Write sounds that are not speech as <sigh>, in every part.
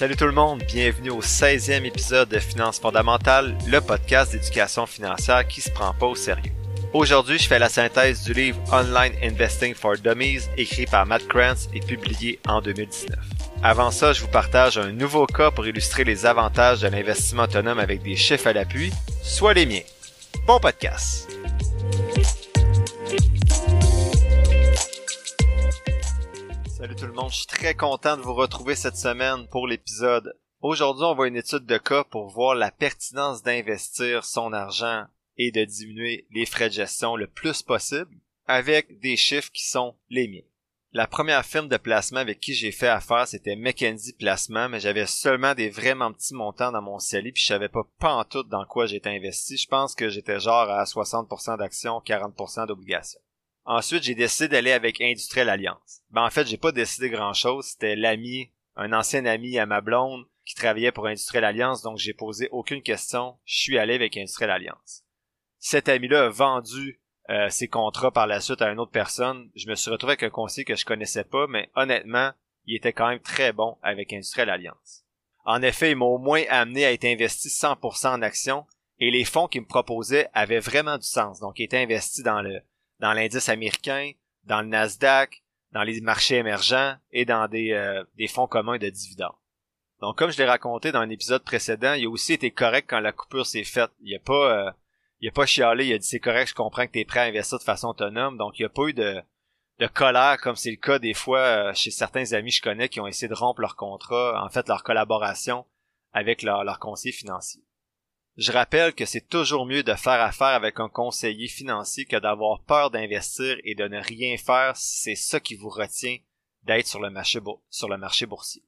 Salut tout le monde, bienvenue au 16e épisode de Finances fondamentales, le podcast d'éducation financière qui se prend pas au sérieux. Aujourd'hui, je fais la synthèse du livre Online Investing for Dummies écrit par Matt Krantz et publié en 2019. Avant ça, je vous partage un nouveau cas pour illustrer les avantages de l'investissement autonome avec des chiffres à l'appui, soit les miens. Bon podcast! Salut tout le monde, je suis très content de vous retrouver cette semaine pour l'épisode. Aujourd'hui, on voit une étude de cas pour voir la pertinence d'investir son argent et de diminuer les frais de gestion le plus possible avec des chiffres qui sont les miens. La première firme de placement avec qui j'ai fait affaire, c'était Mackenzie Placement, mais j'avais seulement des vraiment petits montants dans mon CELI, puis je savais pas en tout dans quoi j'étais investi. Je pense que j'étais genre à 60% d'actions, 40% d'obligations. Ensuite, j'ai décidé d'aller avec Industriel Alliance. Ben, en fait, j'ai pas décidé grand chose. C'était l'ami, un ancien ami à ma blonde qui travaillait pour Industriel Alliance, donc j'ai posé aucune question. Je suis allé avec Industriel Alliance. Cet ami-là a vendu euh, ses contrats par la suite à une autre personne. Je me suis retrouvé avec un conseiller que je connaissais pas, mais honnêtement, il était quand même très bon avec Industriel Alliance. En effet, il m'a au moins amené à être investi 100% en actions et les fonds qu'il me proposait avaient vraiment du sens. Donc, il était investi dans le dans l'indice américain, dans le Nasdaq, dans les marchés émergents et dans des, euh, des fonds communs de dividendes. Donc, comme je l'ai raconté dans un épisode précédent, il a aussi été correct quand la coupure s'est faite. Il a pas, euh, il a pas chialé, il a dit c'est correct, je comprends que tu es prêt à investir de façon autonome. Donc, il n'y a pas eu de, de colère comme c'est le cas des fois euh, chez certains amis que je connais qui ont essayé de rompre leur contrat, en fait leur collaboration avec leur, leur conseiller financier. Je rappelle que c'est toujours mieux de faire affaire avec un conseiller financier que d'avoir peur d'investir et de ne rien faire si c'est ça qui vous retient d'être sur le marché, boursier.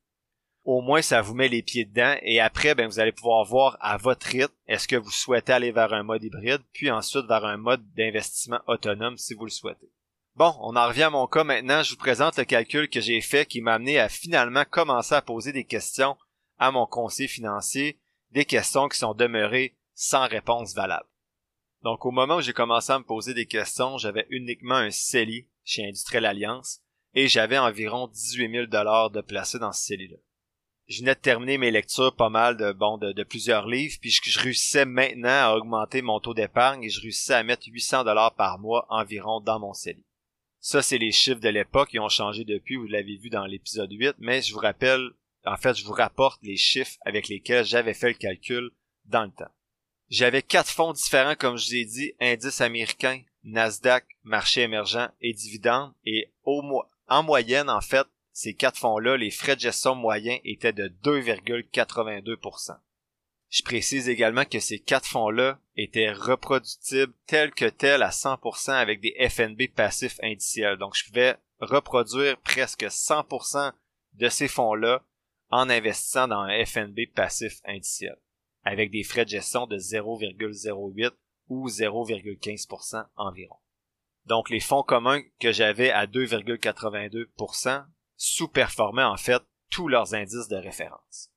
Au moins, ça vous met les pieds dedans et après, ben, vous allez pouvoir voir à votre rythme est-ce que vous souhaitez aller vers un mode hybride, puis ensuite vers un mode d'investissement autonome si vous le souhaitez. Bon, on en revient à mon cas maintenant. Je vous présente le calcul que j'ai fait qui m'a amené à finalement commencer à poser des questions à mon conseiller financier des questions qui sont demeurées sans réponse valable. Donc au moment où j'ai commencé à me poser des questions, j'avais uniquement un CELI chez Industriel Alliance et j'avais environ 18 000 dollars de placé dans ce CELI-là. Je venais de terminer mes lectures pas mal de bon de, plusieurs livres, puis je, réussissais maintenant à augmenter mon taux d'épargne et je réussissais à mettre 800 dollars par mois environ dans mon CELI. Ça, c'est les chiffres de l'époque qui ont changé depuis, vous l'avez vu dans l'épisode 8, mais je vous rappelle en fait, je vous rapporte les chiffres avec lesquels j'avais fait le calcul dans le temps. J'avais quatre fonds différents, comme je vous ai dit, indice américain, Nasdaq, marché émergent et dividendes. Et au en moyenne, en fait, ces quatre fonds-là, les frais de gestion moyens étaient de 2,82%. Je précise également que ces quatre fonds-là étaient reproductibles tels que tels à 100% avec des FNB passifs indiciels. Donc, je pouvais reproduire presque 100% de ces fonds-là en investissant dans un FNB passif indiciel, avec des frais de gestion de 0,08 ou 0,15% environ. Donc les fonds communs que j'avais à 2,82% sous-performaient en fait tous leurs indices de référence.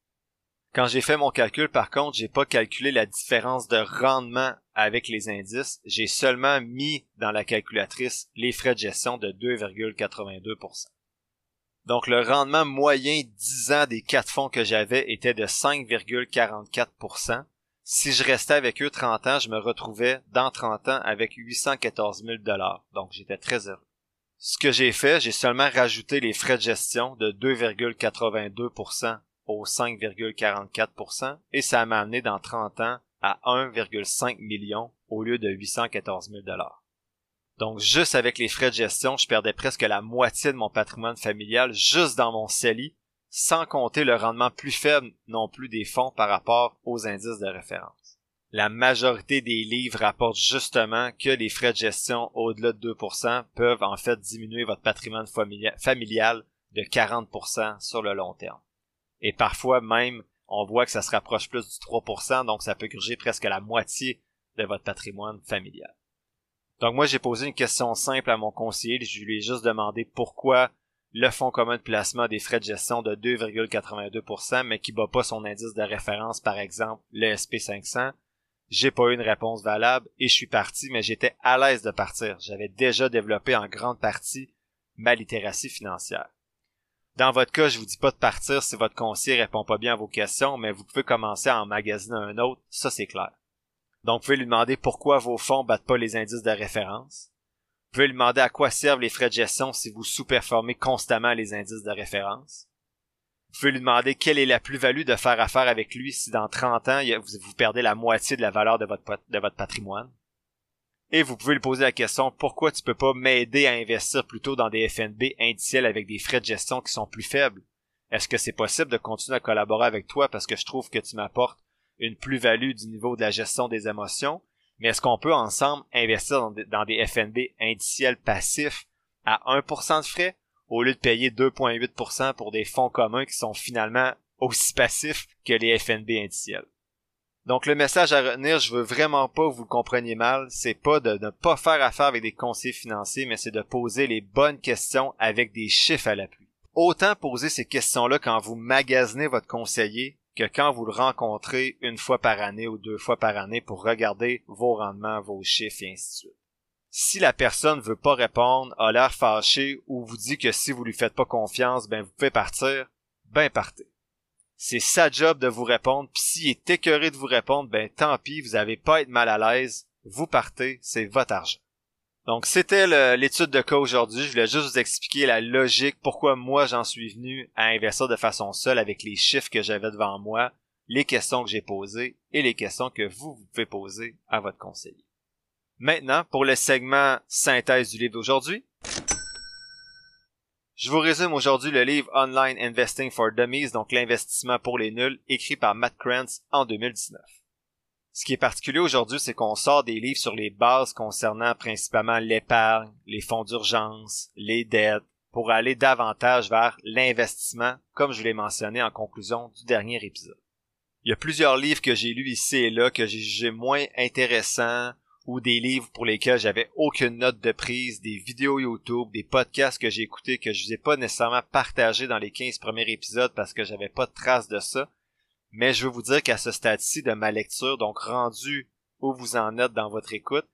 Quand j'ai fait mon calcul, par contre, j'ai pas calculé la différence de rendement avec les indices, j'ai seulement mis dans la calculatrice les frais de gestion de 2,82%. Donc le rendement moyen 10 ans des quatre fonds que j'avais était de 5,44% Si je restais avec eux 30 ans, je me retrouvais dans 30 ans avec 814 000 Donc j'étais très heureux. Ce que j'ai fait, j'ai seulement rajouté les frais de gestion de 2,82% au 5,44% et ça m'a amené dans 30 ans à 1,5 million au lieu de 814 000 donc, juste avec les frais de gestion, je perdais presque la moitié de mon patrimoine familial juste dans mon CELI, sans compter le rendement plus faible non plus des fonds par rapport aux indices de référence. La majorité des livres rapportent justement que les frais de gestion au-delà de 2% peuvent en fait diminuer votre patrimoine familial de 40% sur le long terme. Et parfois même, on voit que ça se rapproche plus du 3%, donc ça peut gruger presque la moitié de votre patrimoine familial. Donc moi, j'ai posé une question simple à mon conseiller. Je lui ai juste demandé pourquoi le fonds commun de placement des frais de gestion de 2,82%, mais qui bat pas son indice de référence, par exemple, le SP500. J'ai pas eu une réponse valable et je suis parti, mais j'étais à l'aise de partir. J'avais déjà développé en grande partie ma littératie financière. Dans votre cas, je vous dis pas de partir si votre conseiller répond pas bien à vos questions, mais vous pouvez commencer à emmagasiner un autre, ça c'est clair. Donc vous pouvez lui demander pourquoi vos fonds battent pas les indices de référence. Vous pouvez lui demander à quoi servent les frais de gestion si vous sous-performez constamment les indices de référence. Vous pouvez lui demander quelle est la plus-value de faire affaire avec lui si dans 30 ans vous, perdez la moitié de la valeur de votre, patrimoine. Et vous pouvez lui poser la question pourquoi tu peux pas m'aider à investir plutôt dans des FNB indiciels avec des frais de gestion qui sont plus faibles? Est-ce que c'est possible de continuer à collaborer avec toi parce que je trouve que tu m'apportes une plus-value du niveau de la gestion des émotions? Mais est-ce qu'on peut ensemble investir dans des, FNB indiciels passifs à 1% de frais au lieu de payer 2,8% pour des fonds communs qui sont finalement aussi passifs que les FNB indiciels? Donc le message à retenir, je veux vraiment pas que vous le compreniez mal, c'est pas de ne pas faire affaire avec des conseillers financiers, mais c'est de poser les bonnes questions avec des chiffres à l'appui. Autant poser ces questions-là quand vous magasinez votre conseiller que quand vous le rencontrez une fois par année ou deux fois par année pour regarder vos rendements, vos chiffres et ainsi de suite. Si la personne veut pas répondre, a l'air fâché ou vous dit que si vous lui faites pas confiance, ben vous pouvez partir, ben partez. C'est sa job de vous répondre, puis s'il est écœuré de vous répondre, ben tant pis, vous avez pas à être mal à l'aise, vous partez, c'est votre argent. Donc c'était l'étude de cas aujourd'hui, je voulais juste vous expliquer la logique, pourquoi moi j'en suis venu à investir de façon seule avec les chiffres que j'avais devant moi, les questions que j'ai posées et les questions que vous, vous pouvez poser à votre conseiller. Maintenant, pour le segment synthèse du livre d'aujourd'hui, je vous résume aujourd'hui le livre Online Investing for Dummies, donc l'investissement pour les nuls, écrit par Matt Krantz en 2019. Ce qui est particulier aujourd'hui, c'est qu'on sort des livres sur les bases concernant principalement l'épargne, les fonds d'urgence, les dettes, pour aller davantage vers l'investissement, comme je l'ai mentionné en conclusion du dernier épisode. Il y a plusieurs livres que j'ai lus ici et là que j'ai jugé moins intéressants ou des livres pour lesquels j'avais aucune note de prise, des vidéos YouTube, des podcasts que j'ai écoutés que je vous ai pas nécessairement partagés dans les 15 premiers épisodes parce que j'avais pas de trace de ça. Mais je veux vous dire qu'à ce stade-ci de ma lecture, donc rendu où vous en êtes dans votre écoute,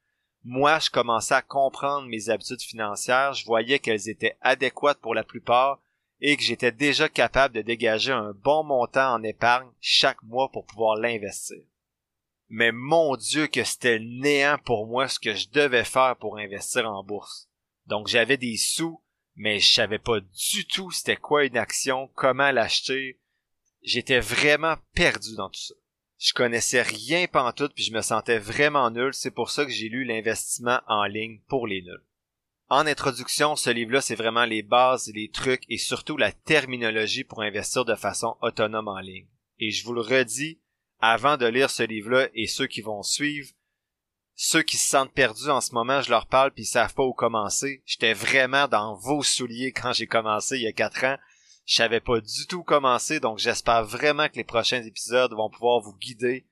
moi, je commençais à comprendre mes habitudes financières, je voyais qu'elles étaient adéquates pour la plupart et que j'étais déjà capable de dégager un bon montant en épargne chaque mois pour pouvoir l'investir mais mon Dieu que c'était néant pour moi ce que je devais faire pour investir en bourse. Donc j'avais des sous, mais je savais pas du tout c'était quoi une action, comment l'acheter. J'étais vraiment perdu dans tout ça. Je connaissais rien pantoute puis je me sentais vraiment nul, c'est pour ça que j'ai lu l'investissement en ligne pour les nuls. En introduction, ce livre-là, c'est vraiment les bases, les trucs et surtout la terminologie pour investir de façon autonome en ligne. Et je vous le redis, avant de lire ce livre-là et ceux qui vont suivre, ceux qui se sentent perdus en ce moment, je leur parle puis ils savent pas où commencer. J'étais vraiment dans vos souliers quand j'ai commencé il y a quatre ans. Je savais pas du tout commencer, donc j'espère vraiment que les prochains épisodes vont pouvoir vous guider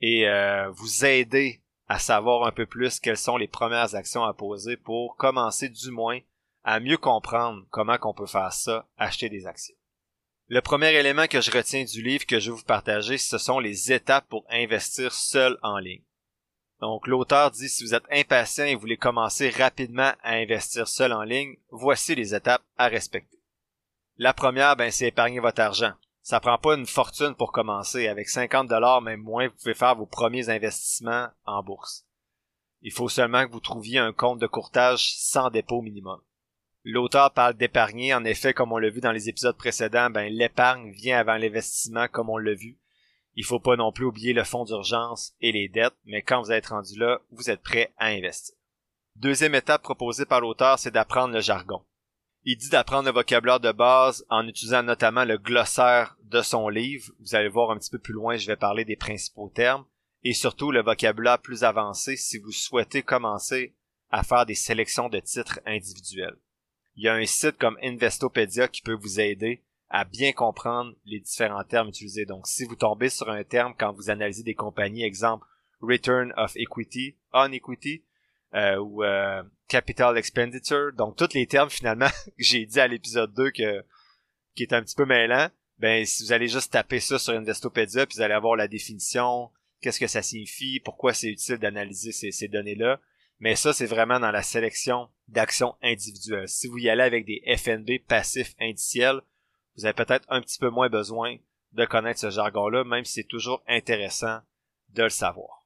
et euh, vous aider à savoir un peu plus quelles sont les premières actions à poser pour commencer du moins à mieux comprendre comment qu'on peut faire ça, acheter des actions. Le premier élément que je retiens du livre que je vais vous partager, ce sont les étapes pour investir seul en ligne. Donc l'auteur dit si vous êtes impatient et voulez commencer rapidement à investir seul en ligne, voici les étapes à respecter. La première, ben, c'est épargner votre argent. Ça prend pas une fortune pour commencer. Avec 50 dollars, même moins, vous pouvez faire vos premiers investissements en bourse. Il faut seulement que vous trouviez un compte de courtage sans dépôt minimum. L'auteur parle d'épargner. En effet, comme on l'a vu dans les épisodes précédents, ben, l'épargne vient avant l'investissement, comme on l'a vu. Il faut pas non plus oublier le fonds d'urgence et les dettes, mais quand vous êtes rendu là, vous êtes prêt à investir. Deuxième étape proposée par l'auteur, c'est d'apprendre le jargon. Il dit d'apprendre le vocabulaire de base en utilisant notamment le glossaire de son livre. Vous allez voir un petit peu plus loin, je vais parler des principaux termes. Et surtout le vocabulaire plus avancé si vous souhaitez commencer à faire des sélections de titres individuels il y a un site comme Investopedia qui peut vous aider à bien comprendre les différents termes utilisés. Donc, si vous tombez sur un terme quand vous analysez des compagnies, exemple Return of Equity, On Equity, euh, ou euh, Capital Expenditure, donc tous les termes finalement <laughs> que j'ai dit à l'épisode 2 que qui est un petit peu mêlant, ben si vous allez juste taper ça sur Investopedia, puis vous allez avoir la définition, qu'est-ce que ça signifie, pourquoi c'est utile d'analyser ces, ces données-là. Mais ça, c'est vraiment dans la sélection d'actions individuelles. Si vous y allez avec des FNB passifs indiciels, vous avez peut-être un petit peu moins besoin de connaître ce jargon-là, même si c'est toujours intéressant de le savoir.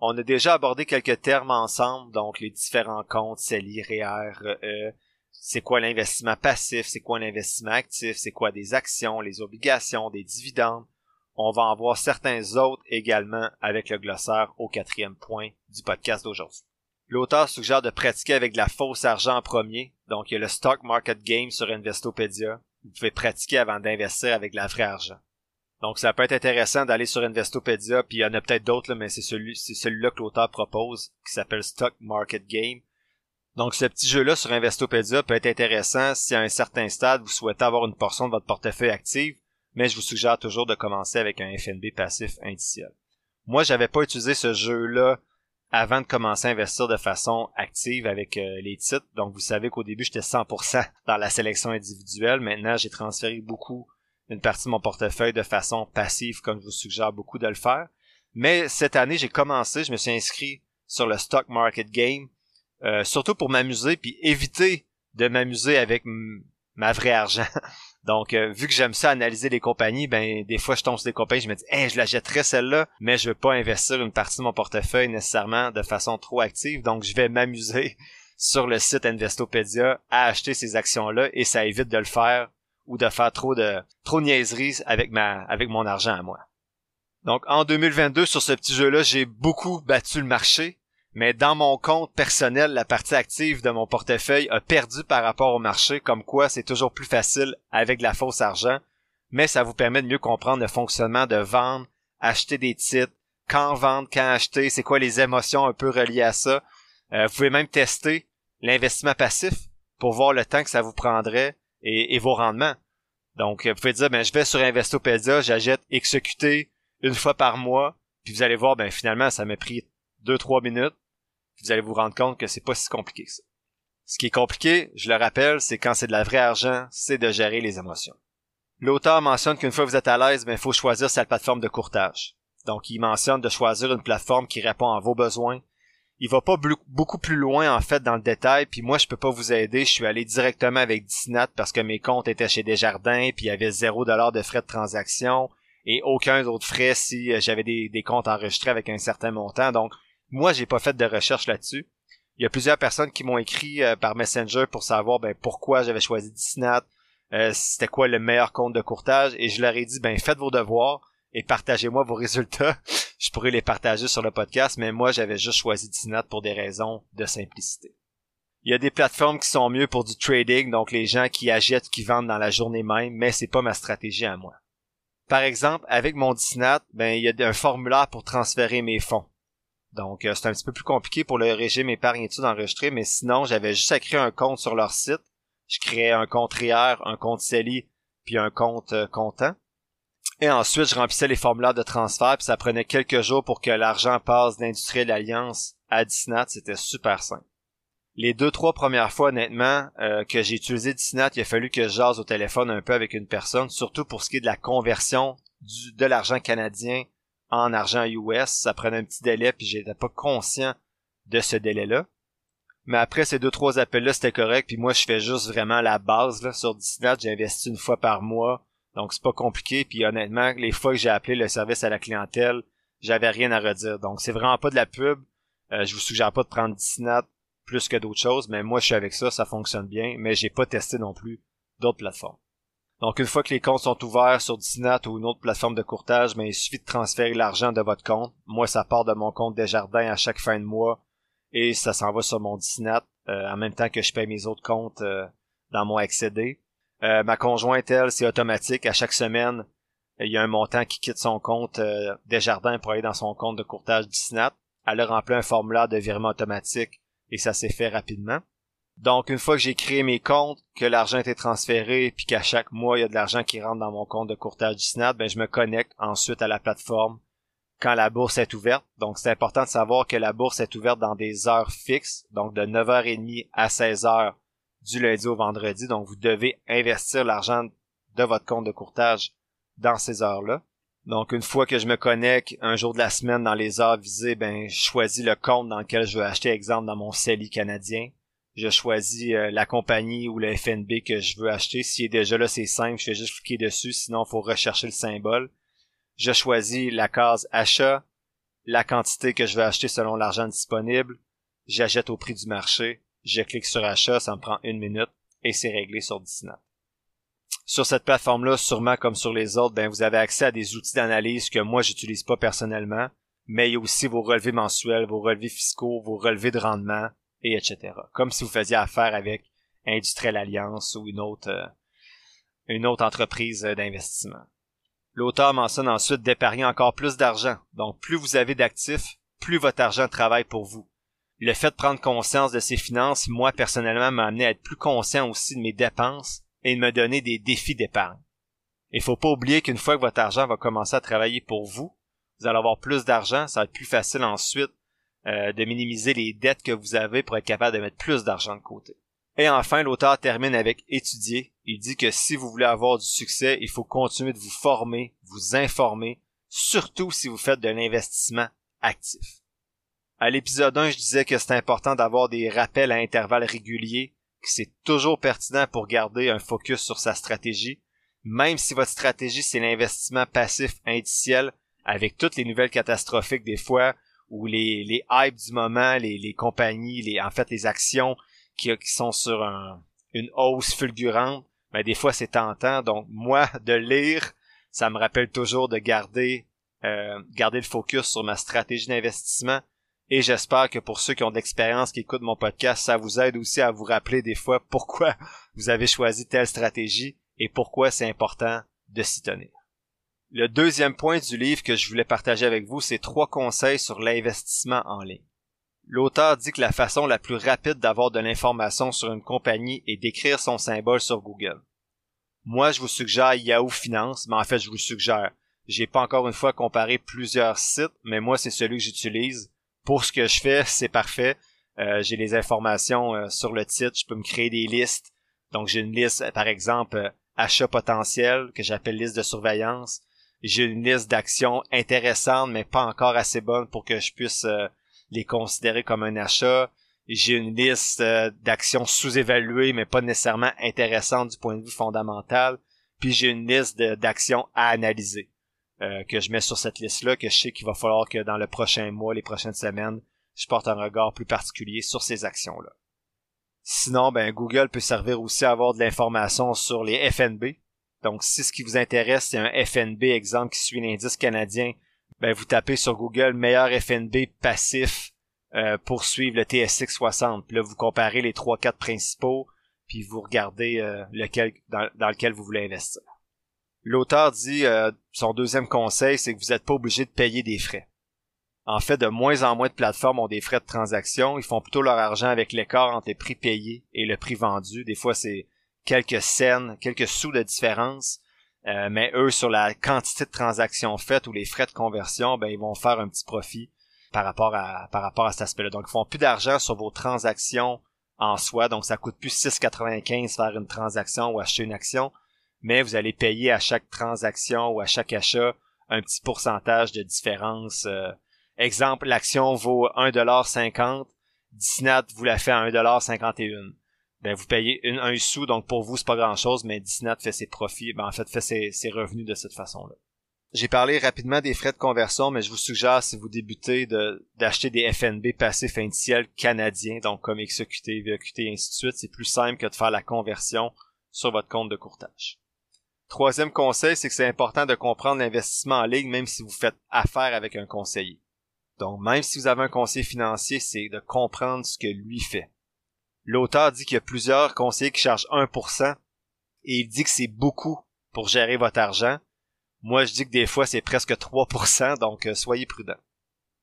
On a déjà abordé quelques termes ensemble, donc les différents comptes, CELI, REER, RE, c'est quoi l'investissement passif, c'est quoi l'investissement actif, c'est quoi des actions, les obligations, des dividendes. On va en voir certains autres également avec le glossaire au quatrième point du podcast d'aujourd'hui. L'auteur suggère de pratiquer avec de la fausse argent en premier, donc il y a le Stock Market Game sur Investopedia. Vous pouvez pratiquer avant d'investir avec de la vraie argent. Donc ça peut être intéressant d'aller sur Investopedia, puis il y en a peut-être d'autres, mais c'est celui, c'est celui-là que l'auteur propose, qui s'appelle Stock Market Game. Donc ce petit jeu-là sur Investopedia peut être intéressant si à un certain stade vous souhaitez avoir une portion de votre portefeuille active, mais je vous suggère toujours de commencer avec un FNB passif indiciel. Moi, j'avais pas utilisé ce jeu-là avant de commencer à investir de façon active avec euh, les titres. Donc vous savez qu'au début, j'étais 100% dans la sélection individuelle. Maintenant, j'ai transféré beaucoup une partie de mon portefeuille de façon passive, comme je vous suggère beaucoup de le faire. Mais cette année, j'ai commencé, je me suis inscrit sur le stock market game, euh, surtout pour m'amuser, puis éviter de m'amuser avec ma vraie argent. <laughs> Donc, euh, vu que j'aime ça analyser les compagnies, ben des fois je tombe sur des compagnies, je me dis, hey, je la jetterais celle-là, mais je veux pas investir une partie de mon portefeuille nécessairement de façon trop active. Donc, je vais m'amuser <laughs> sur le site Investopedia à acheter ces actions-là et ça évite de le faire ou de faire trop de trop niaiseries avec ma avec mon argent à moi. Donc en 2022 sur ce petit jeu-là, j'ai beaucoup battu le marché, mais dans mon compte personnel, la partie active de mon portefeuille a perdu par rapport au marché, comme quoi c'est toujours plus facile avec de la fausse argent, mais ça vous permet de mieux comprendre le fonctionnement de vendre, acheter des titres, quand vendre, quand acheter, c'est quoi les émotions un peu reliées à ça. Euh, vous pouvez même tester l'investissement passif pour voir le temps que ça vous prendrait et, vos rendements. Donc, vous pouvez dire, ben, je vais sur Investopedia, j'achète exécuter une fois par mois, puis vous allez voir, ben, finalement, ça m'a pris deux, trois minutes, puis vous allez vous rendre compte que c'est pas si compliqué ça. Ce qui est compliqué, je le rappelle, c'est quand c'est de la vraie argent, c'est de gérer les émotions. L'auteur mentionne qu'une fois que vous êtes à l'aise, ben, il faut choisir sa plateforme de courtage. Donc, il mentionne de choisir une plateforme qui répond à vos besoins, il va pas beaucoup plus loin en fait dans le détail puis moi je peux pas vous aider. Je suis allé directement avec Disnat parce que mes comptes étaient chez Desjardins puis il y avait zéro dollar de frais de transaction et aucun autre frais si euh, j'avais des, comptes enregistrés avec un certain montant. Donc moi j'ai pas fait de recherche là-dessus. Il y a plusieurs personnes qui m'ont écrit euh, par Messenger pour savoir ben pourquoi j'avais choisi Disnat euh, c'était quoi le meilleur compte de courtage et je leur ai dit ben faites vos devoirs et partagez-moi vos <laughs> résultats je pourrais les partager sur le podcast, mais moi j'avais juste choisi Disnat pour des raisons de simplicité. Il y a des plateformes qui sont mieux pour du trading, donc les gens qui achètent, qui vendent dans la journée même, mais c'est pas ma stratégie à moi. Par exemple, avec mon Disnat, ben il y a un formulaire pour transférer mes fonds. Donc euh, c'est un petit peu plus compliqué pour le régime épargne études enregistré, mais sinon j'avais juste à créer un compte sur leur site. Je créais un compte REER, un compte CELI, puis un compte euh, comptant. Et ensuite, je remplissais les formulaires de transfert, puis ça prenait quelques jours pour que l'argent passe d'Industriel Alliance à Disnat. C'était super simple. Les deux, trois premières fois, honnêtement, euh, que j'ai utilisé Disnat, il a fallu que je jase au téléphone un peu avec une personne, surtout pour ce qui est de la conversion de l'argent canadien en argent US. Ça prenait un petit délai, puis j'étais pas conscient de ce délai-là. Mais après ces deux, trois appels-là, c'était correct, puis moi, je fais juste vraiment la base là, sur Disnat. J'ai investi une fois par mois donc c'est pas compliqué. Puis honnêtement, les fois que j'ai appelé le service à la clientèle, j'avais rien à redire. Donc c'est vraiment pas de la pub. Euh, je vous suggère pas de prendre Disnat plus que d'autres choses, mais moi je suis avec ça, ça fonctionne bien, mais j'ai pas testé non plus d'autres plateformes. Donc une fois que les comptes sont ouverts sur Disnat ou une autre plateforme de courtage, mais il suffit de transférer l'argent de votre compte. Moi ça part de mon compte Desjardins à chaque fin de mois et ça s'en va sur mon Disnat euh, en même temps que je paye mes autres comptes euh, dans mon accédé. Euh, ma conjointe, elle, c'est automatique. À chaque semaine, il y a un montant qui quitte son compte euh, Desjardins pour aller dans son compte de courtage Disnat. Elle a rempli un formulaire de virement automatique et ça s'est fait rapidement. Donc, une fois que j'ai créé mes comptes, que l'argent a transféré, puis qu'à chaque mois, il y a de l'argent qui rentre dans mon compte de courtage Disnat, ben, je me connecte ensuite à la plateforme quand la bourse est ouverte. Donc, c'est important de savoir que la bourse est ouverte dans des heures fixes, donc de 9h30 à 16h du lundi au vendredi. Donc, vous devez investir l'argent de votre compte de courtage dans ces heures-là. Donc, une fois que je me connecte un jour de la semaine dans les heures visées, ben, je choisis le compte dans lequel je veux acheter, exemple, dans mon CELI canadien. je choisis euh, la compagnie ou le FNB que je veux acheter. S'il est déjà là, c'est simple, je fais juste cliquer dessus, sinon il faut rechercher le symbole. Je choisis la case achat, la quantité que je veux acheter selon l'argent disponible, j'achète au prix du marché, je clique sur achat, ça me prend une minute et c'est réglé sur Disney. Sur cette plateforme-là, sûrement comme sur les autres, ben vous avez accès à des outils d'analyse que moi j'utilise pas personnellement, mais il y a aussi vos relevés mensuels, vos relevés fiscaux, vos relevés de rendement, et etc. Comme si vous faisiez affaire avec Industriel Alliance ou une autre, euh, une autre entreprise d'investissement. L'auteur mentionne ensuite d'épargner encore plus d'argent. Donc, plus vous avez d'actifs, plus votre argent travaille pour vous. Le fait de prendre conscience de ses finances, moi, personnellement, m'a amené à être plus conscient aussi de mes dépenses et de me donner des défis d'épargne. Il faut pas oublier qu'une fois que votre argent va commencer à travailler pour vous, vous allez avoir plus d'argent, ça va être plus facile ensuite euh, de minimiser les dettes que vous avez pour être capable de mettre plus d'argent de côté. Et enfin, l'auteur termine avec étudier. Il dit que si vous voulez avoir du succès, il faut continuer de vous former, vous informer, surtout si vous faites de l'investissement actif. À l'épisode 1, je disais que c'est important d'avoir des rappels à intervalles réguliers, que c'est toujours pertinent pour garder un focus sur sa stratégie, même si votre stratégie c'est l'investissement passif indiciel, avec toutes les nouvelles catastrophiques des fois, ou les, les hypes du moment, les, les compagnies, les, en fait les actions qui, qui sont sur un, une hausse fulgurante, ben des fois c'est tentant. Donc moi, de lire, ça me rappelle toujours de garder euh, garder le focus sur ma stratégie d'investissement. Et j'espère que pour ceux qui ont de l'expérience, qui écoutent mon podcast, ça vous aide aussi à vous rappeler des fois pourquoi <laughs> vous avez choisi telle stratégie et pourquoi c'est important de s'y tenir. Le deuxième point du livre que je voulais partager avec vous, c'est trois conseils sur l'investissement en ligne. L'auteur dit que la façon la plus rapide d'avoir de l'information sur une compagnie est d'écrire son symbole sur Google. Moi, je vous suggère Yahoo Finance, mais en fait, je vous suggère. J'ai pas encore une fois comparé plusieurs sites, mais moi, c'est celui que j'utilise. Pour ce que je fais, c'est parfait. Euh, j'ai les informations euh, sur le titre, je peux me créer des listes. Donc, j'ai une liste, par exemple, euh, achat potentiel, que j'appelle liste de surveillance j'ai une liste d'actions intéressantes, mais pas encore assez bonnes pour que je puisse euh, les considérer comme un achat. J'ai une liste euh, d'actions sous-évaluées, mais pas nécessairement intéressantes du point de vue fondamental. Puis j'ai une liste d'actions à analyser euh, que je mets sur cette liste-là, que je sais qu'il va falloir que dans le prochain mois, les prochaines semaines, je porte un regard plus particulier sur ces actions-là. Sinon, ben Google peut servir aussi à avoir de l'information sur les FNB, donc, si ce qui vous intéresse, c'est un FNB, exemple, qui suit l'indice canadien, ben, vous tapez sur Google meilleur FNB passif euh, pour suivre le TSX 60. Puis là, vous comparez les trois quatre principaux, puis vous regardez euh, lequel dans, lequel vous voulez investir. L'auteur dit euh, son deuxième conseil, c'est que vous n'êtes pas obligé de payer des frais. En fait, de moins en moins de plateformes ont des frais de transaction. Ils font plutôt leur argent avec l'écart entre les prix payés et le prix vendu. Des fois, c'est quelques scènes, quelques sous de différence. Euh, mais eux, sur la quantité de transactions faites ou les frais de conversion, ben ils vont faire un petit profit par rapport à par rapport à cet aspect-là. Donc, ils font plus d'argent sur vos transactions en soi. Donc, ça coûte plus 6,95 faire une transaction ou acheter une action, mais vous allez payer à chaque transaction ou à chaque achat un petit pourcentage de différence. Euh, exemple, l'action vaut 1,50$, Disney vous la fait à 1,51$ ben vous payez une, un sou, donc pour vous c'est pas grand chose, mais Disney fait ses profits, ben en fait fait ses, revenus de cette façon-là. J'ai parlé rapidement des frais de conversion, mais je vous suggère si vous débutez de d'acheter des FNB passifs indiciels canadiens, donc comme XQT, VQT et ainsi de suite, c'est plus simple que de faire la conversion sur votre compte de courtage. Troisième conseil, c'est que c'est important de comprendre l'investissement en ligne même si vous faites affaire avec un conseiller. Donc même si vous avez un conseiller financier, c'est de comprendre ce que lui fait. L'auteur dit qu'il y a plusieurs conseillers qui chargent 1% et il dit que c'est beaucoup pour gérer votre argent. Moi, je dis que des fois, c'est presque 3%, donc euh, soyez prudent.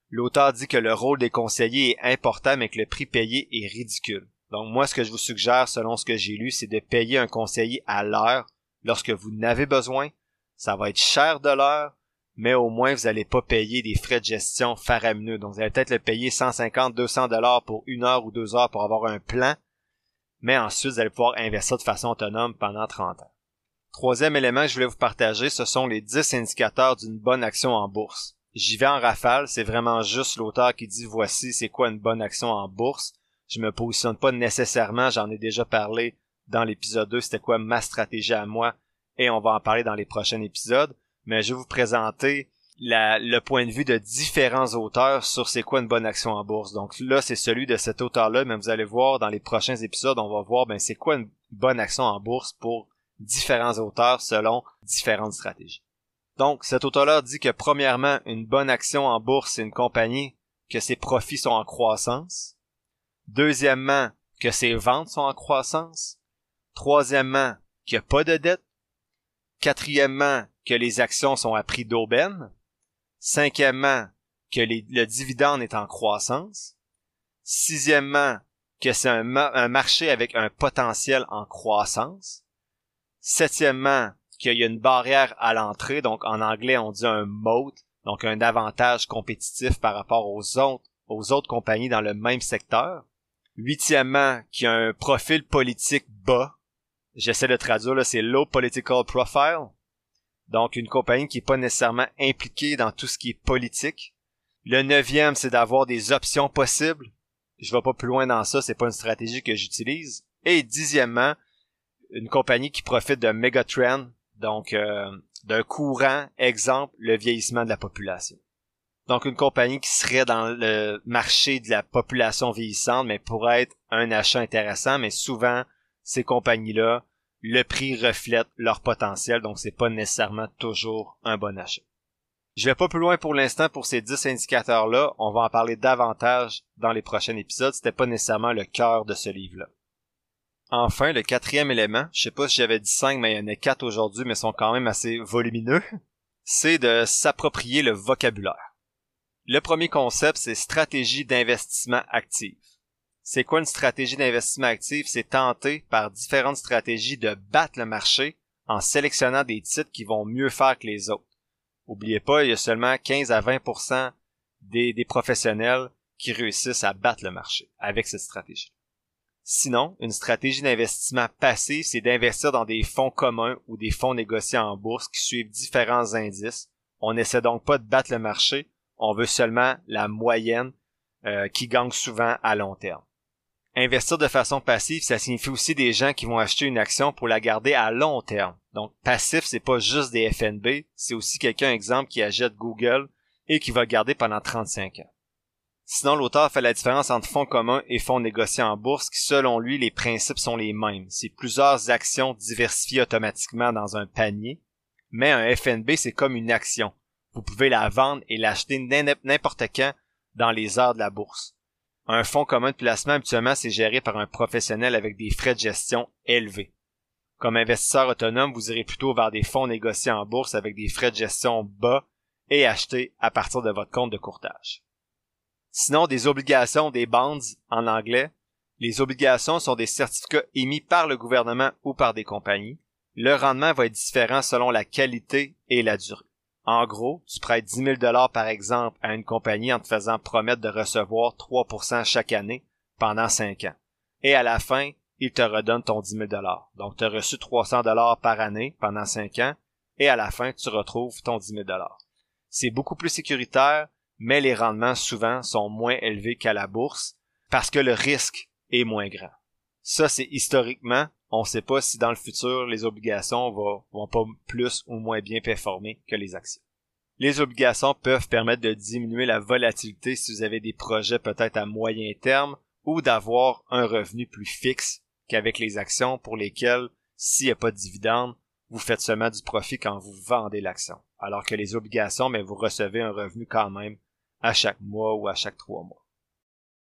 L'auteur dit que le rôle des conseillers est important, mais que le prix payé est ridicule. Donc moi, ce que je vous suggère, selon ce que j'ai lu, c'est de payer un conseiller à l'heure lorsque vous n'avez besoin. Ça va être cher de l'heure, mais au moins vous n'allez pas payer des frais de gestion faramineux. Donc vous allez peut-être le payer 150, 200 dollars pour une heure ou deux heures pour avoir un plan, mais ensuite vous allez pouvoir investir de façon autonome pendant 30 ans. Troisième élément que je voulais vous partager, ce sont les 10 indicateurs d'une bonne action en bourse. J'y vais en rafale, c'est vraiment juste l'auteur qui dit voici c'est quoi une bonne action en bourse. Je me positionne pas nécessairement, j'en ai déjà parlé dans l'épisode 2, c'était quoi ma stratégie à moi, et on va en parler dans les prochains épisodes, mais je vais vous présenter le point de vue de différents auteurs sur c'est quoi une bonne action en bourse. Donc là, c'est celui de cet auteur-là, mais vous allez voir dans les prochains épisodes, on va voir ben c'est quoi une bonne action en bourse pour différents auteurs selon différentes stratégies. Donc, cet auteur-là dit que premièrement, une bonne action en bourse, c'est une compagnie que ses profits sont en croissance. Deuxièmement, que ses ventes sont en croissance. Troisièmement, qu'il n'y a pas de dette. Quatrièmement, que les actions sont à prix d'aubaine. Cinquièmement, que le dividende est en croissance. Sixièmement, que c'est un, marché avec un potentiel en croissance. Septièmement, qu'il y a une barrière à l'entrée, donc en anglais on dit un moat, donc un avantage compétitif par rapport aux autres, aux autres compagnies dans le même secteur. Huitièmement, qu'il y a un profil politique bas. J'essaie de traduire, c'est low political profile. Donc, une compagnie qui n'est pas nécessairement impliquée dans tout ce qui est politique. Le neuvième, c'est d'avoir des options possibles. Je vais pas plus loin dans ça, c'est pas une stratégie que j'utilise. Et dixièmement, une compagnie qui profite d'un mégatrend, donc euh, d'un courant, exemple, le vieillissement de la population. Donc une compagnie qui serait dans le marché de la population vieillissante, mais pourrait être un achat intéressant, mais souvent, ces compagnies-là le prix reflète leur potentiel, donc c'est pas nécessairement toujours un bon achat. Je vais pas plus loin pour l'instant pour ces 10 indicateurs-là, on va en parler davantage dans les prochains épisodes, c'était pas nécessairement le cœur de ce livre-là. Enfin, le quatrième élément, je sais pas si j'avais dit 5, mais il y en a 4 aujourd'hui, mais sont quand même assez volumineux, c'est de s'approprier le vocabulaire. Le premier concept, c'est stratégie d'investissement active. C'est quoi une stratégie d'investissement actif? C'est tenter par différentes stratégies de battre le marché en sélectionnant des titres qui vont mieux faire que les autres. Oubliez pas, il y a seulement 15 à 20 des, des professionnels qui réussissent à battre le marché avec cette stratégie. Sinon, une stratégie d'investissement passif, c'est d'investir dans des fonds communs ou des fonds négociés en bourse qui suivent différents indices. On n'essaie donc pas de battre le marché, on veut seulement la moyenne euh, qui gagne souvent à long terme. Investir de façon passive, ça signifie aussi des gens qui vont acheter une action pour la garder à long terme. Donc, passif, c'est pas juste des FNB, c'est aussi quelqu'un, exemple, qui achète Google et qui va garder pendant 35 ans. Sinon, l'auteur fait la différence entre fonds communs et fonds négociés en bourse, qui selon lui, les principes sont les mêmes. C'est plusieurs actions diversifiées automatiquement dans un panier, mais un FNB, c'est comme une action. Vous pouvez la vendre et l'acheter n'importe quand dans les heures de la bourse. Un fonds commun de placement, habituellement, c'est géré par un professionnel avec des frais de gestion élevés. Comme investisseur autonome, vous irez plutôt vers des fonds négociés en bourse avec des frais de gestion bas et achetés à partir de votre compte de courtage. Sinon, des obligations, des bonds en anglais. Les obligations sont des certificats émis par le gouvernement ou par des compagnies. Le rendement va être différent selon la qualité et la durée. En gros, tu prêtes 10 000 dollars par exemple à une compagnie en te faisant promettre de recevoir 3% chaque année pendant 5 ans. Et à la fin, ils te redonnent ton 10 000 dollars. Donc, tu as reçu 300 dollars par année pendant 5 ans et à la fin, tu retrouves ton 10 000 dollars. C'est beaucoup plus sécuritaire, mais les rendements souvent sont moins élevés qu'à la bourse parce que le risque est moins grand. Ça, c'est historiquement on ne sait pas si dans le futur, les obligations vont, vont pas plus ou moins bien performer que les actions. Les obligations peuvent permettre de diminuer la volatilité si vous avez des projets peut-être à moyen terme ou d'avoir un revenu plus fixe qu'avec les actions pour lesquelles, s'il n'y a pas de dividende, vous faites seulement du profit quand vous vendez l'action. Alors que les obligations, mais vous recevez un revenu quand même à chaque mois ou à chaque trois mois.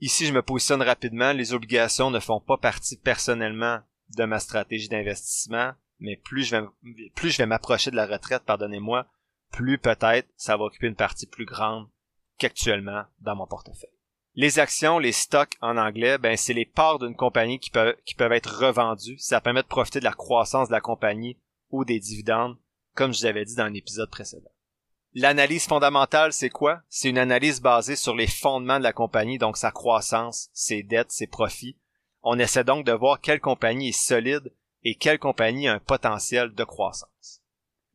Ici, je me positionne rapidement. Les obligations ne font pas partie personnellement de ma stratégie d'investissement, mais plus je vais, m'approcher de la retraite, pardonnez-moi, plus peut-être ça va occuper une partie plus grande qu'actuellement dans mon portefeuille. Les actions, les stocks en anglais, ben c'est les parts d'une compagnie qui peuvent, qui peuvent être revendues. Ça permet de profiter de la croissance de la compagnie ou des dividendes, comme je vous avais dit dans l'épisode précédent. L'analyse fondamentale, c'est quoi? C'est une analyse basée sur les fondements de la compagnie, donc sa croissance, ses dettes, ses profits. On essaie donc de voir quelle compagnie est solide et quelle compagnie a un potentiel de croissance.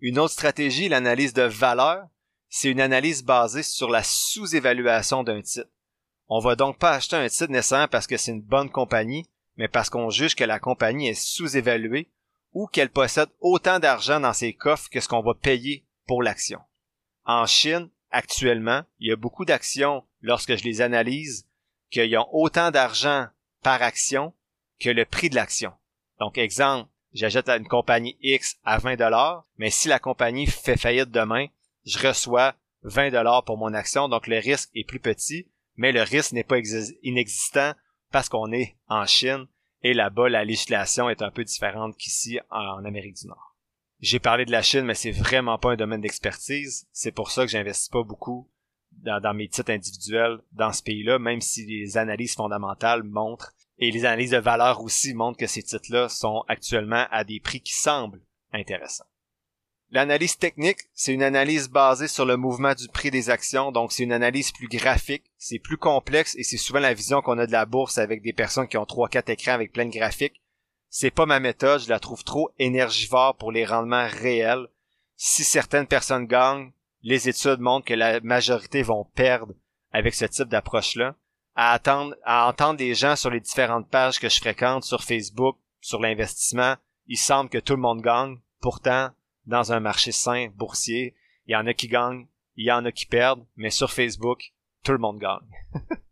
Une autre stratégie, l'analyse de valeur, c'est une analyse basée sur la sous-évaluation d'un titre. On va donc pas acheter un titre nécessairement parce que c'est une bonne compagnie, mais parce qu'on juge que la compagnie est sous-évaluée ou qu'elle possède autant d'argent dans ses coffres que ce qu'on va payer pour l'action. En Chine, actuellement, il y a beaucoup d'actions, lorsque je les analyse, qu'ils ont autant d'argent par action que le prix de l'action. Donc, exemple, j'achète une compagnie X à 20 dollars, mais si la compagnie fait faillite demain, je reçois 20 dollars pour mon action, donc le risque est plus petit, mais le risque n'est pas inexistant parce qu'on est en Chine et là-bas, la législation est un peu différente qu'ici en Amérique du Nord. J'ai parlé de la Chine, mais c'est vraiment pas un domaine d'expertise. C'est pour ça que j'investis pas beaucoup dans, dans, mes titres individuels dans ce pays-là, même si les analyses fondamentales montrent et les analyses de valeur aussi montrent que ces titres-là sont actuellement à des prix qui semblent intéressants. L'analyse technique, c'est une analyse basée sur le mouvement du prix des actions, donc c'est une analyse plus graphique, c'est plus complexe et c'est souvent la vision qu'on a de la bourse avec des personnes qui ont trois quatre écrans avec plein de graphiques. C'est pas ma méthode, je la trouve trop énergivore pour les rendements réels. Si certaines personnes gagnent, les études montrent que la majorité vont perdre avec ce type d'approche-là. À à entendre des gens sur les différentes pages que je fréquente sur Facebook, sur l'investissement, il semble que tout le monde gagne. Pourtant, dans un marché sain, boursier. Il y en a qui gagnent, il y en a qui perdent, mais sur Facebook, tout le monde gagne. <laughs>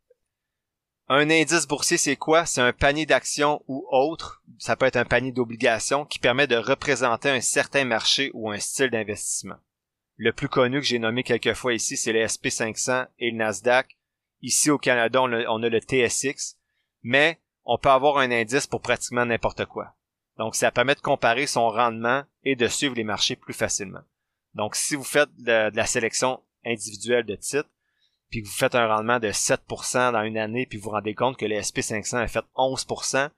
un indice boursier, c'est quoi? C'est un panier d'actions ou autre, ça peut être un panier d'obligations, qui permet de représenter un certain marché ou un style d'investissement. Le plus connu que j'ai nommé quelques fois ici, c'est le SP500 et le Nasdaq. Ici au Canada, on a, on a le TSX, mais on peut avoir un indice pour pratiquement n'importe quoi. Donc, ça permet de comparer son rendement et de suivre les marchés plus facilement. Donc, si vous faites de, la sélection individuelle de titres, puis vous faites un rendement de 7% dans une année, puis vous vous rendez compte que le SP500 a fait 11%,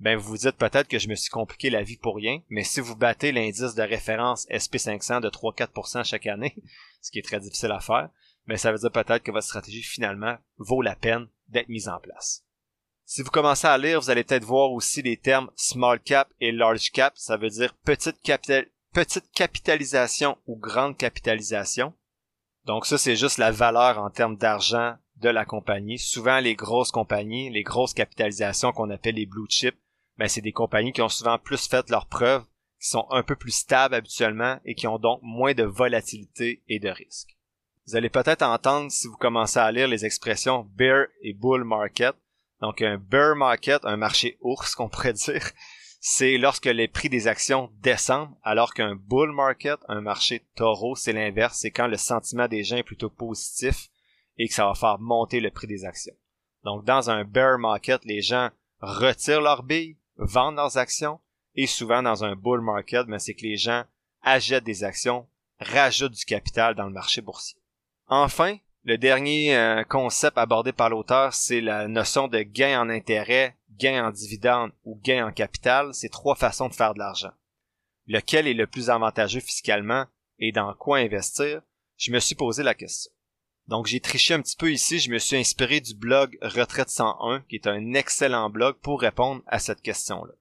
ben vous vous dites peut-être que je me suis compliqué la vie pour rien, mais si vous battez l'indice de référence SP500 de 3-4% chaque année, <laughs> ce qui est très difficile à faire, ben ça veut dire peut-être que votre stratégie finalement vaut la peine d'être mise en place. Si vous commencez à lire, vous allez peut-être voir aussi les termes small cap et large cap. Ça veut dire petite, petite capitalisation ou grande capitalisation. Donc ça, c'est juste la valeur en termes d'argent de la compagnie. Souvent, les grosses compagnies, les grosses capitalisations qu'on appelle les blue chips, ben, c'est des compagnies qui ont souvent plus fait leurs preuves, qui sont un peu plus stables habituellement et qui ont donc moins de volatilité et de risque. Vous allez peut-être entendre si vous commencez à lire les expressions bear et bull market. Donc un bear market, un marché ours <laughs> qu'on pourrait dire, c'est lorsque les prix des actions descendent, alors qu'un bull market, un marché taureau, c'est l'inverse, c'est quand le sentiment des gens est plutôt positif et que ça va faire monter le prix des actions. Donc dans un bear market, les gens retirent leurs billes, vendent leurs actions, et souvent dans un bull market, ben, c'est que les gens achètent des actions, rajoutent du capital dans le marché boursier. Enfin, le dernier euh, concept abordé par l'auteur, c'est la notion de gain en intérêt, gain en dividende ou gain en capital. C'est trois façons de faire de l'argent. Lequel est le plus avantageux fiscalement et dans quoi investir? Je me suis posé la question. Donc j'ai triché un petit peu ici, je me suis inspiré du blog Retraite 101, qui est un excellent blog pour répondre à cette question-là.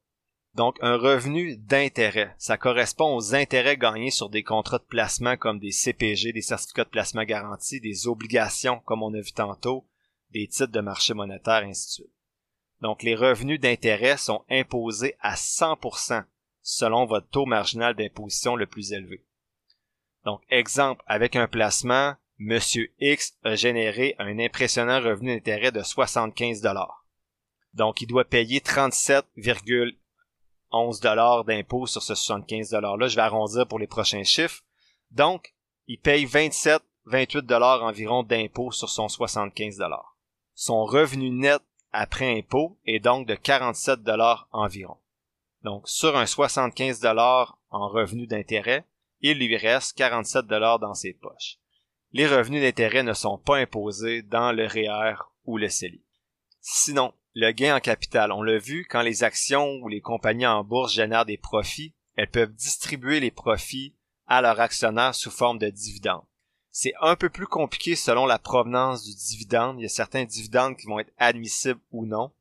Donc, un revenu d'intérêt, ça correspond aux intérêts gagnés sur des contrats de placement comme des CPG, des certificats de placement garantis, des obligations, comme on a vu tantôt, des titres de marché monétaire, ainsi de suite. Donc, les revenus d'intérêt sont imposés à 100% selon votre taux marginal d'imposition le plus élevé. Donc, exemple, avec un placement, Monsieur X a généré un impressionnant revenu d'intérêt de 75 dollars. Donc, il doit payer 37, 11 dollars d'impôt sur ce 75 dollars-là. Je vais arrondir pour les prochains chiffres. Donc, il paye 27, 28 dollars environ d'impôt sur son 75 dollars. Son revenu net après impôt est donc de 47 dollars environ. Donc, sur un 75 dollars en revenu d'intérêt, il lui reste 47 dollars dans ses poches. Les revenus d'intérêt ne sont pas imposés dans le REER ou le CELI. Sinon, le gain en capital, on l'a vu, quand les actions ou les compagnies en bourse génèrent des profits, elles peuvent distribuer les profits à leurs actionnaires sous forme de dividendes. C'est un peu plus compliqué selon la provenance du dividende. Il y a certains dividendes qui vont être admissibles ou non.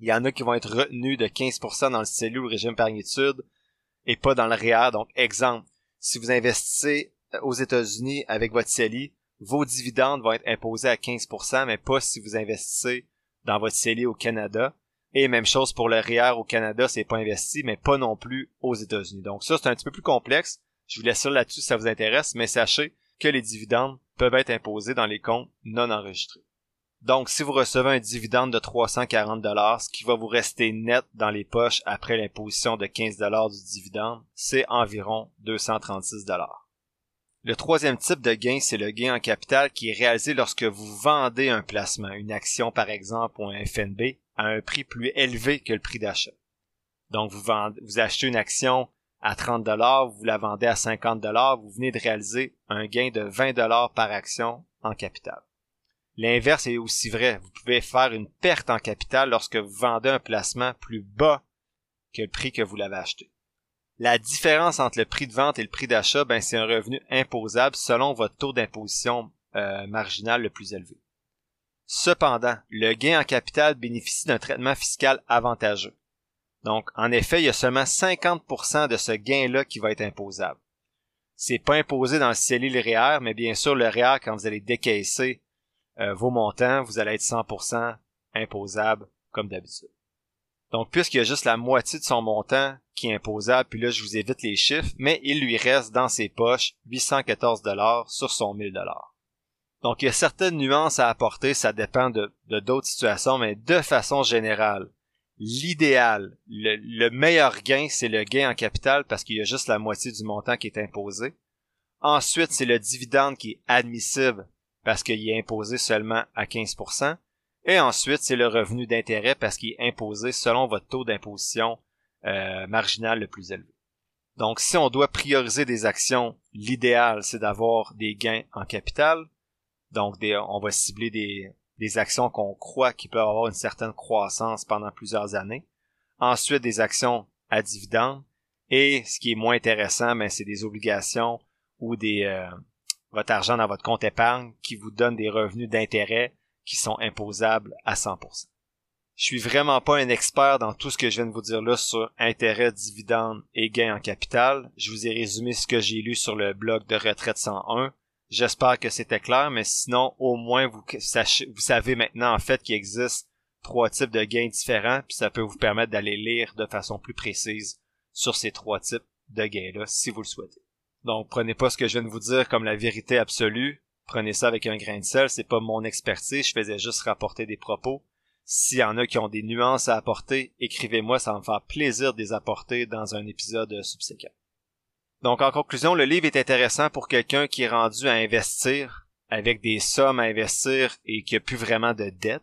Il y en a qui vont être retenus de 15% dans le CELI ou le régime par et pas dans le REER. Donc, exemple, si vous investissez aux États-Unis avec votre CELI, vos dividendes vont être imposés à 15%, mais pas si vous investissez dans votre CELI au Canada. Et même chose pour le REER au Canada, c'est pas investi, mais pas non plus aux États-Unis. Donc ça, c'est un petit peu plus complexe. Je vous laisse ça là-dessus si ça vous intéresse, mais sachez que les dividendes peuvent être imposés dans les comptes non enregistrés. Donc, si vous recevez un dividende de 340 dollars, ce qui va vous rester net dans les poches après l'imposition de 15 dollars du dividende, c'est environ 236 dollars. Le troisième type de gain, c'est le gain en capital qui est réalisé lorsque vous vendez un placement, une action par exemple ou un FNB, à un prix plus élevé que le prix d'achat. Donc vous, vendez, vous achetez une action à 30 dollars, vous la vendez à 50 dollars, vous venez de réaliser un gain de 20 dollars par action en capital. L'inverse est aussi vrai. Vous pouvez faire une perte en capital lorsque vous vendez un placement plus bas que le prix que vous l'avez acheté. La différence entre le prix de vente et le prix d'achat, ben, c'est un revenu imposable selon votre taux d'imposition euh, marginal le plus élevé. Cependant, le gain en capital bénéficie d'un traitement fiscal avantageux. Donc, en effet, il y a seulement 50% de ce gain-là qui va être imposable. C'est pas imposé dans le CELI le REER, mais bien sûr, le REER, quand vous allez décaisser euh, vos montants, vous allez être 100% imposable comme d'habitude. Donc, puisqu'il y a juste la moitié de son montant qui est imposable, puis là, je vous évite les chiffres, mais il lui reste dans ses poches 814 dollars sur son 1000 dollars. Donc, il y a certaines nuances à apporter, ça dépend de d'autres situations, mais de façon générale, l'idéal, le, le, meilleur gain, c'est le gain en capital parce qu'il y a juste la moitié du montant qui est imposé. Ensuite, c'est le dividende qui est admissible parce qu'il est imposé seulement à 15%. Et ensuite, c'est le revenu d'intérêt parce qu'il est imposé selon votre taux d'imposition euh, marginal le plus élevé. Donc, si on doit prioriser des actions, l'idéal, c'est d'avoir des gains en capital. Donc, on va cibler des, actions qu'on croit qui peuvent avoir une certaine croissance pendant plusieurs années. Ensuite, des actions à dividendes. Et ce qui est moins intéressant, mais c'est des obligations ou des euh, votre argent dans votre compte épargne qui vous donne des revenus d'intérêt qui sont imposables à 100%. Je suis vraiment pas un expert dans tout ce que je viens de vous dire là sur intérêt, dividendes et gains en capital. Je vous ai résumé ce que j'ai lu sur le blog de Retraite 101. J'espère que c'était clair, mais sinon, au moins, vous, vous savez maintenant en fait qu'il existe trois types de gains différents, puis ça peut vous permettre d'aller lire de façon plus précise sur ces trois types de gains-là, si vous le souhaitez. Donc, prenez pas ce que je viens de vous dire comme la vérité absolue, prenez ça avec un grain de sel, c'est pas mon expertise, je faisais juste rapporter des propos. S'il y en a qui ont des nuances à apporter, écrivez-moi, ça va me faire plaisir de les apporter dans un épisode subséquent. Donc en conclusion, le livre est intéressant pour quelqu'un qui est rendu à investir avec des sommes à investir et qui a plus vraiment de dettes.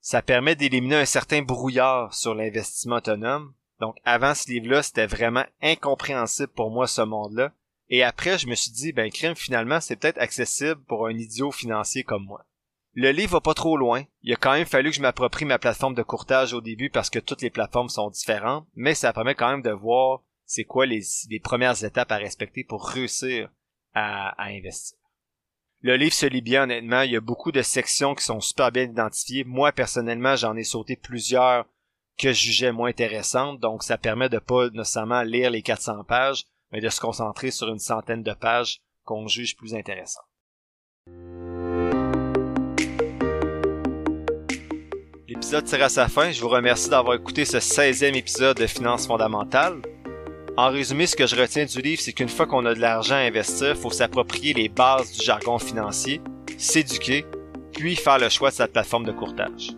Ça permet d'éliminer un certain brouillard sur l'investissement autonome. Donc avant ce livre-là, c'était vraiment incompréhensible pour moi ce monde-là. Et après, je me suis dit, ben, crime, finalement, c'est peut-être accessible pour un idiot financier comme moi. Le livre va pas trop loin. Il a quand même fallu que je m'approprie ma plateforme de courtage au début parce que toutes les plateformes sont différentes, mais ça permet quand même de voir c'est quoi les, premières étapes à respecter pour réussir à, investir. Le livre se lit bien honnêtement, il y a beaucoup de sections qui sont super bien identifiées. Moi personnellement, j'en ai sauté plusieurs que je jugeais moins intéressantes, donc ça permet de pas nécessairement lire les 400 pages, mais de se concentrer sur une centaine de pages qu'on juge plus intéressantes. L'épisode tire à sa fin. Je vous remercie d'avoir écouté ce 16e épisode de Finances fondamentales. En résumé, ce que je retiens du livre, c'est qu'une fois qu'on a de l'argent à investir, il faut s'approprier les bases du jargon financier, s'éduquer, puis faire le choix de sa plateforme de courtage.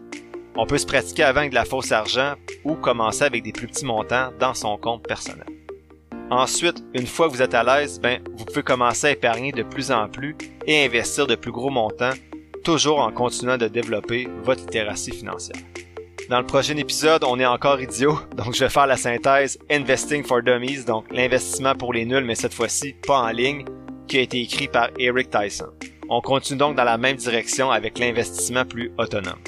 On peut se pratiquer avec de la fausse argent ou commencer avec des plus petits montants dans son compte personnel. Ensuite, une fois que vous êtes à l'aise, ben, vous pouvez commencer à épargner de plus en plus et investir de plus gros montants, toujours en continuant de développer votre littératie financière. Dans le prochain épisode, on est encore idiot, <laughs> donc je vais faire la synthèse Investing for Dummies, donc l'investissement pour les nuls, mais cette fois-ci pas en ligne, qui a été écrit par Eric Tyson. On continue donc dans la même direction avec l'investissement plus autonome.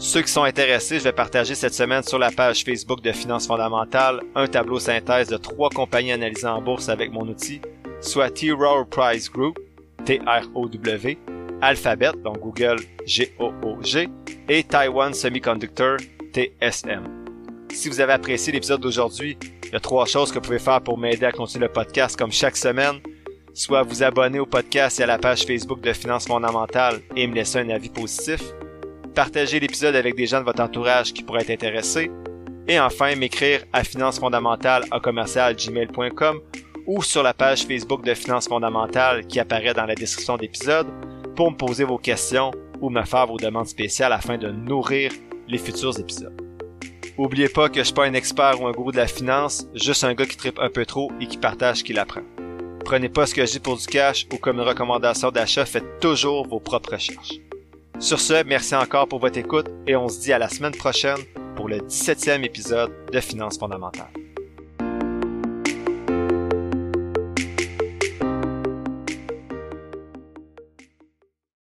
Ceux qui sont intéressés, je vais partager cette semaine sur la page Facebook de Finances fondamentales un tableau synthèse de trois compagnies analysées en bourse avec mon outil, soit T. Rowe Price Group, T-R-O-W, Alphabet, donc Google G-O-O-G, et Taiwan Semiconductor, TSM. Si vous avez apprécié l'épisode d'aujourd'hui, il y a trois choses que vous pouvez faire pour m'aider à continuer le podcast comme chaque semaine. Soit vous abonner au podcast et à la page Facebook de Finances fondamentales et me laisser un avis positif. Partager l'épisode avec des gens de votre entourage qui pourraient être intéressés. Et enfin, m'écrire à finances-fondamentales à commercial.gmail.com ou sur la page Facebook de Finances fondamentales qui apparaît dans la description d'épisode pour me poser vos questions ou me faire vos demandes spéciales afin de nourrir les futurs épisodes. Oubliez pas que je suis pas un expert ou un gourou de la finance, juste un gars qui tripe un peu trop et qui partage ce qu'il apprend. Prenez pas ce que je dis pour du cash ou comme une recommandation d'achat, faites toujours vos propres recherches. Sur ce, merci encore pour votre écoute et on se dit à la semaine prochaine pour le 17e épisode de Finances fondamentales.